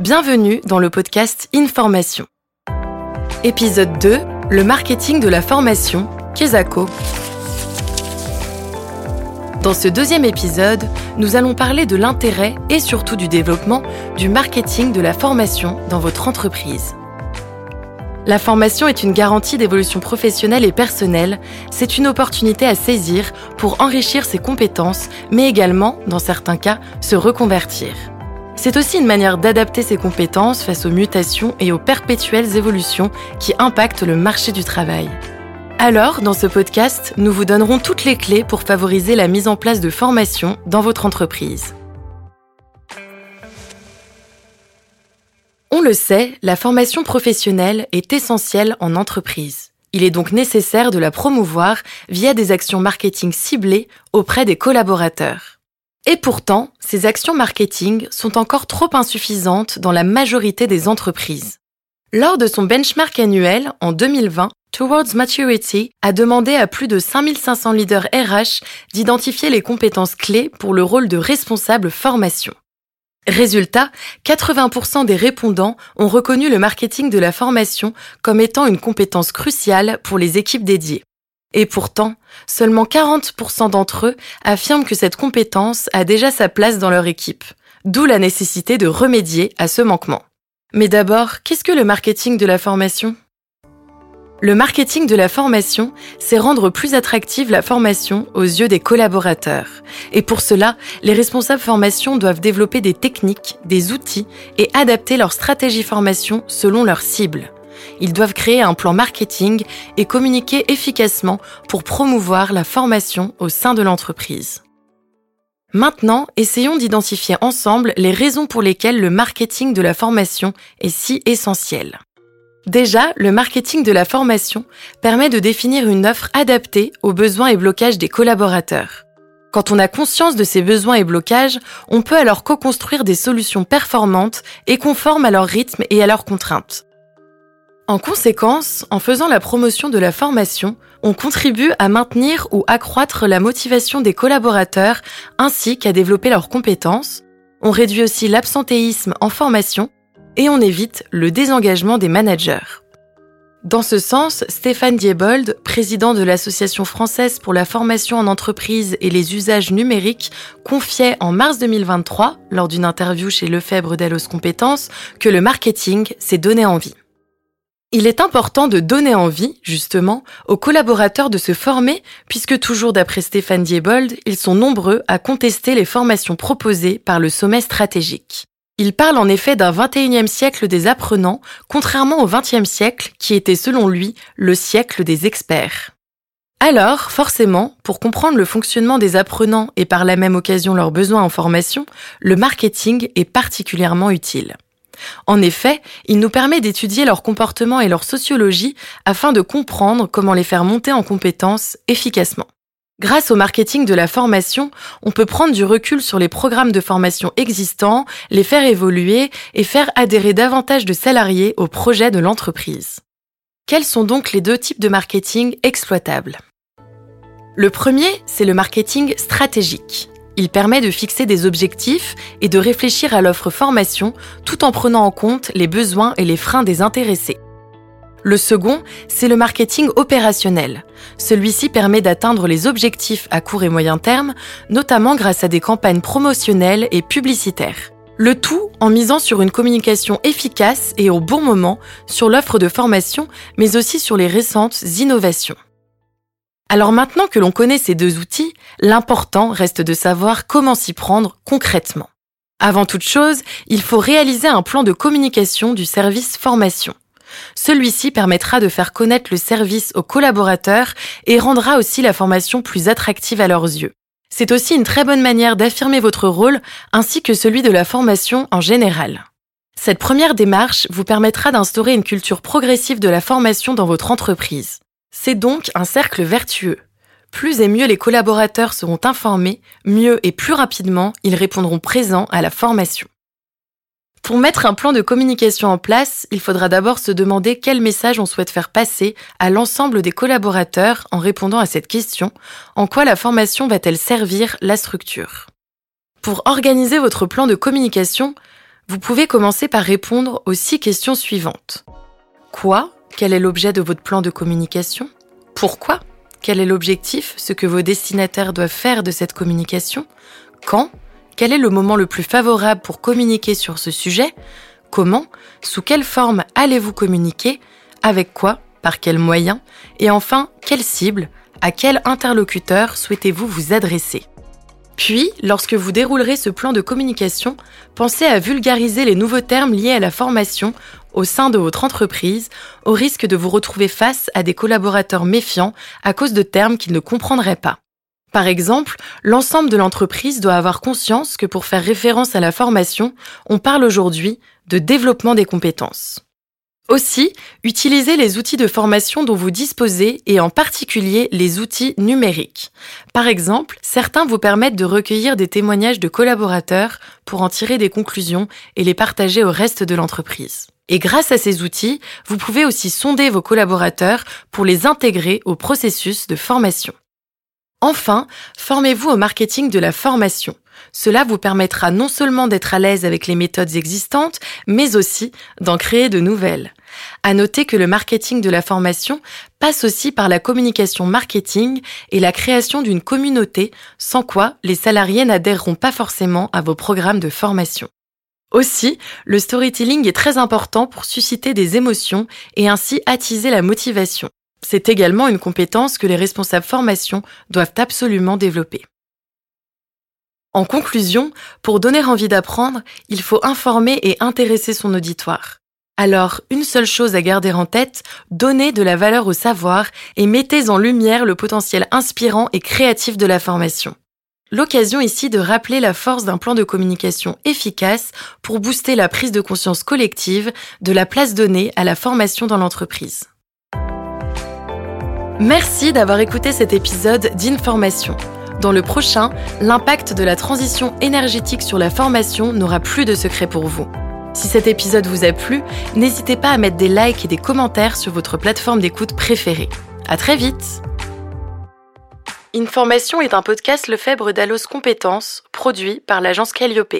Bienvenue dans le podcast Information. Épisode 2, le marketing de la formation, Kesako. Dans ce deuxième épisode, nous allons parler de l'intérêt et surtout du développement du marketing de la formation dans votre entreprise. La formation est une garantie d'évolution professionnelle et personnelle. C'est une opportunité à saisir pour enrichir ses compétences, mais également, dans certains cas, se reconvertir. C'est aussi une manière d'adapter ses compétences face aux mutations et aux perpétuelles évolutions qui impactent le marché du travail. Alors, dans ce podcast, nous vous donnerons toutes les clés pour favoriser la mise en place de formations dans votre entreprise. On le sait, la formation professionnelle est essentielle en entreprise. Il est donc nécessaire de la promouvoir via des actions marketing ciblées auprès des collaborateurs. Et pourtant, ces actions marketing sont encore trop insuffisantes dans la majorité des entreprises. Lors de son benchmark annuel en 2020, Towards Maturity a demandé à plus de 5500 leaders RH d'identifier les compétences clés pour le rôle de responsable formation. Résultat, 80% des répondants ont reconnu le marketing de la formation comme étant une compétence cruciale pour les équipes dédiées. Et pourtant, seulement 40% d'entre eux affirment que cette compétence a déjà sa place dans leur équipe, d'où la nécessité de remédier à ce manquement. Mais d'abord, qu'est-ce que le marketing de la formation? Le marketing de la formation, c'est rendre plus attractive la formation aux yeux des collaborateurs. Et pour cela, les responsables formation doivent développer des techniques, des outils et adapter leur stratégie formation selon leur cible ils doivent créer un plan marketing et communiquer efficacement pour promouvoir la formation au sein de l'entreprise. Maintenant, essayons d'identifier ensemble les raisons pour lesquelles le marketing de la formation est si essentiel. Déjà, le marketing de la formation permet de définir une offre adaptée aux besoins et blocages des collaborateurs. Quand on a conscience de ces besoins et blocages, on peut alors co-construire des solutions performantes et conformes à leur rythme et à leurs contraintes. En conséquence, en faisant la promotion de la formation, on contribue à maintenir ou accroître la motivation des collaborateurs ainsi qu'à développer leurs compétences. On réduit aussi l'absentéisme en formation et on évite le désengagement des managers. Dans ce sens, Stéphane Diebold, président de l'Association française pour la formation en entreprise et les usages numériques, confiait en mars 2023, lors d'une interview chez Lefebvre Dallos Compétences, que le marketing s'est donné envie. Il est important de donner envie, justement, aux collaborateurs de se former, puisque toujours d'après Stéphane Diebold, ils sont nombreux à contester les formations proposées par le sommet stratégique. Il parle en effet d'un 21e siècle des apprenants, contrairement au 20e siècle, qui était selon lui le siècle des experts. Alors, forcément, pour comprendre le fonctionnement des apprenants et par la même occasion leurs besoins en formation, le marketing est particulièrement utile. En effet, il nous permet d'étudier leur comportement et leur sociologie afin de comprendre comment les faire monter en compétences efficacement. Grâce au marketing de la formation, on peut prendre du recul sur les programmes de formation existants, les faire évoluer et faire adhérer davantage de salariés au projet de l'entreprise. Quels sont donc les deux types de marketing exploitables? Le premier, c'est le marketing stratégique. Il permet de fixer des objectifs et de réfléchir à l'offre formation tout en prenant en compte les besoins et les freins des intéressés. Le second, c'est le marketing opérationnel. Celui-ci permet d'atteindre les objectifs à court et moyen terme, notamment grâce à des campagnes promotionnelles et publicitaires. Le tout en misant sur une communication efficace et au bon moment sur l'offre de formation, mais aussi sur les récentes innovations. Alors maintenant que l'on connaît ces deux outils, l'important reste de savoir comment s'y prendre concrètement. Avant toute chose, il faut réaliser un plan de communication du service formation. Celui-ci permettra de faire connaître le service aux collaborateurs et rendra aussi la formation plus attractive à leurs yeux. C'est aussi une très bonne manière d'affirmer votre rôle ainsi que celui de la formation en général. Cette première démarche vous permettra d'instaurer une culture progressive de la formation dans votre entreprise. C'est donc un cercle vertueux. Plus et mieux les collaborateurs seront informés, mieux et plus rapidement ils répondront présents à la formation. Pour mettre un plan de communication en place, il faudra d'abord se demander quel message on souhaite faire passer à l'ensemble des collaborateurs en répondant à cette question, en quoi la formation va-t-elle servir la structure? Pour organiser votre plan de communication, vous pouvez commencer par répondre aux six questions suivantes. Quoi? Quel est l'objet de votre plan de communication? Pourquoi? Quel est l'objectif, ce que vos destinataires doivent faire de cette communication? Quand? Quel est le moment le plus favorable pour communiquer sur ce sujet? Comment? Sous quelle forme allez-vous communiquer? Avec quoi? Par quels moyens? Et enfin, quelle cible? À quel interlocuteur souhaitez-vous vous adresser? Puis, lorsque vous déroulerez ce plan de communication, pensez à vulgariser les nouveaux termes liés à la formation au sein de votre entreprise, au risque de vous retrouver face à des collaborateurs méfiants à cause de termes qu'ils ne comprendraient pas. Par exemple, l'ensemble de l'entreprise doit avoir conscience que pour faire référence à la formation, on parle aujourd'hui de développement des compétences. Aussi, utilisez les outils de formation dont vous disposez et en particulier les outils numériques. Par exemple, certains vous permettent de recueillir des témoignages de collaborateurs pour en tirer des conclusions et les partager au reste de l'entreprise. Et grâce à ces outils, vous pouvez aussi sonder vos collaborateurs pour les intégrer au processus de formation. Enfin, formez-vous au marketing de la formation. Cela vous permettra non seulement d'être à l'aise avec les méthodes existantes, mais aussi d'en créer de nouvelles. À noter que le marketing de la formation passe aussi par la communication marketing et la création d'une communauté, sans quoi les salariés n'adhéreront pas forcément à vos programmes de formation. Aussi, le storytelling est très important pour susciter des émotions et ainsi attiser la motivation. C'est également une compétence que les responsables formation doivent absolument développer. En conclusion, pour donner envie d'apprendre, il faut informer et intéresser son auditoire. Alors, une seule chose à garder en tête, donnez de la valeur au savoir et mettez en lumière le potentiel inspirant et créatif de la formation. L'occasion ici de rappeler la force d'un plan de communication efficace pour booster la prise de conscience collective de la place donnée à la formation dans l'entreprise. Merci d'avoir écouté cet épisode d'Information. Dans le prochain, l'impact de la transition énergétique sur la formation n'aura plus de secret pour vous. Si cet épisode vous a plu, n'hésitez pas à mettre des likes et des commentaires sur votre plateforme d'écoute préférée. À très vite! Information est un podcast Lefebvre d'Allos Compétences, produit par l'agence Calliope.